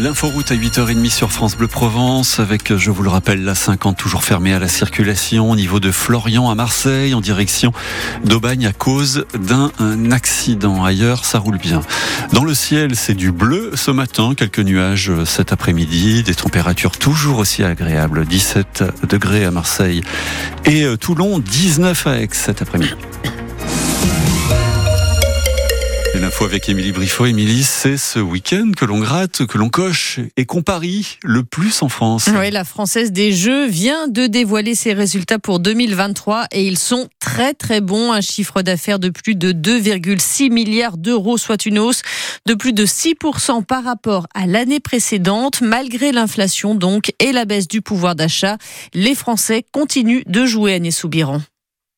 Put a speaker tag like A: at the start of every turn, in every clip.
A: L'inforoute à 8h30 sur France Bleu Provence avec, je vous le rappelle, la 50 toujours fermée à la circulation au niveau de Florian à Marseille en direction d'Aubagne à cause d'un accident. Ailleurs, ça roule bien. Dans le ciel, c'est du bleu ce matin, quelques nuages cet après-midi, des températures toujours aussi agréables, 17 degrés à Marseille et Toulon, 19 à Aix cet après-midi. L'info avec Émilie Briffaut. Émilie, c'est ce week-end que l'on gratte, que l'on coche et qu'on parie le plus en France.
B: Oui, la Française des Jeux vient de dévoiler ses résultats pour 2023 et ils sont très très bons. Un chiffre d'affaires de plus de 2,6 milliards d'euros, soit une hausse de plus de 6% par rapport à l'année précédente. Malgré l'inflation donc et la baisse du pouvoir d'achat, les Français continuent de jouer à Soubiran.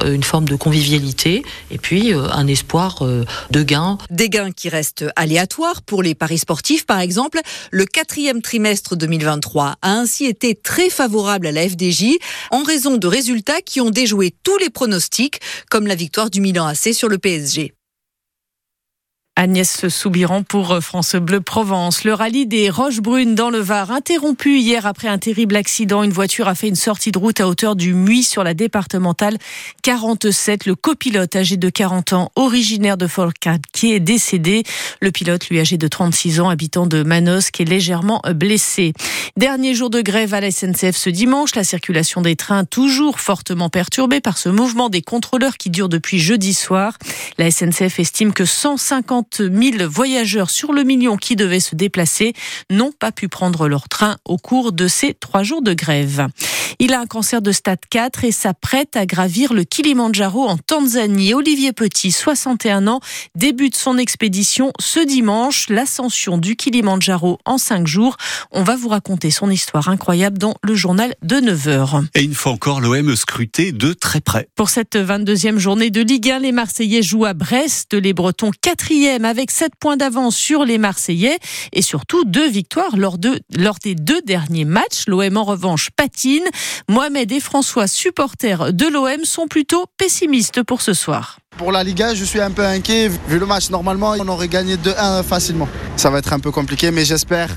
C: euh, une forme de convivialité et puis euh, un espoir euh, de gains.
D: Des gains qui restent aléatoires pour les paris sportifs, par exemple. Le quatrième trimestre 2023 a ainsi été très favorable à la FDJ en raison de résultats qui ont déjoué tous les pronostics, comme la victoire du Milan AC sur le PSG.
B: Agnès Soubiran pour France Bleu Provence. Le rallye des Roches Brunes dans le Var, interrompu hier après un terrible accident. Une voiture a fait une sortie de route à hauteur du Muy sur la départementale 47. Le copilote âgé de 40 ans, originaire de qui est décédé. Le pilote, lui âgé de 36 ans, habitant de Manos, qui est légèrement blessé. Dernier jour de grève à la SNCF ce dimanche. La circulation des trains toujours fortement perturbée par ce mouvement des contrôleurs qui dure depuis jeudi soir. La SNCF estime que 150 000 voyageurs sur le million qui devaient se déplacer n'ont pas pu prendre leur train au cours de ces trois jours de grève. Il a un cancer de stade 4 et s'apprête à gravir le Kilimandjaro en Tanzanie. Olivier Petit, 61 ans, débute son expédition ce dimanche, l'ascension du Kilimandjaro en cinq jours. On va vous raconter son histoire incroyable dans le journal de 9h.
A: Et une fois encore, l'OM scruté de très près.
B: Pour cette 22e journée de Ligue 1, les Marseillais jouent à Brest, les Bretons quatrième avec 7 points d'avance sur les Marseillais et surtout deux victoires lors, de, lors des deux derniers matchs. L'OM en revanche patine. Mohamed et François, supporters de l'OM, sont plutôt pessimistes pour ce soir.
E: Pour la Liga, je suis un peu inquiet. Vu le match, normalement, on aurait gagné 2-1 facilement. Ça va être un peu compliqué, mais j'espère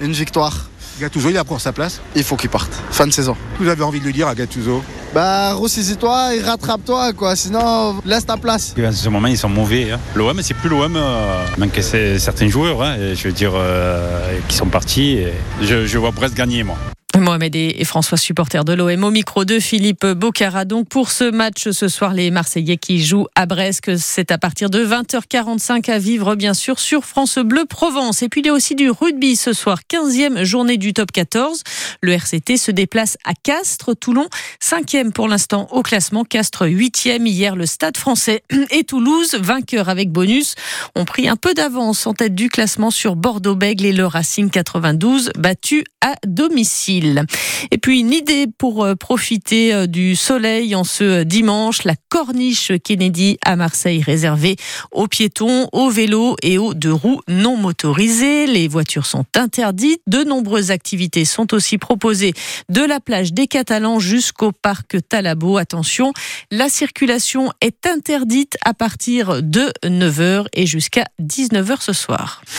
E: une victoire.
F: Gattuso, il a pris sa place
E: Il faut qu'il parte. Fin de saison.
F: Vous avez envie de le dire à Gattuso
E: Bah, ressaisis-toi et rattrape-toi, quoi. Sinon, laisse ta place.
G: En ce moment, ils sont mauvais. Hein. L'OM, c'est plus l'OM. Euh, manque certains joueurs, hein, je veux dire, euh, qui sont partis. je, je vois presque gagner, moi.
B: Mohamed et François, supporters de l'OM, au micro de Philippe Bocara. Donc pour ce match ce soir, les Marseillais qui jouent à Brest, c'est à partir de 20h45 à vivre bien sûr sur France Bleu Provence. Et puis il y a aussi du rugby ce soir, 15e journée du top 14. Le RCT se déplace à Castres, Toulon, 5e pour l'instant au classement, Castres 8e. Hier, le Stade français et Toulouse, vainqueurs avec bonus, ont pris un peu d'avance en tête du classement sur Bordeaux-Bègle et le Racing 92, battu à domicile. Et puis une idée pour euh, profiter euh, du soleil en ce dimanche, la corniche Kennedy à Marseille réservée aux piétons, aux vélos et aux deux roues non motorisés. Les voitures sont interdites. De nombreuses activités sont aussi proposées de la plage des Catalans jusqu'au parc Talabo. Attention, la circulation est interdite à partir de 9h et jusqu'à 19h ce soir.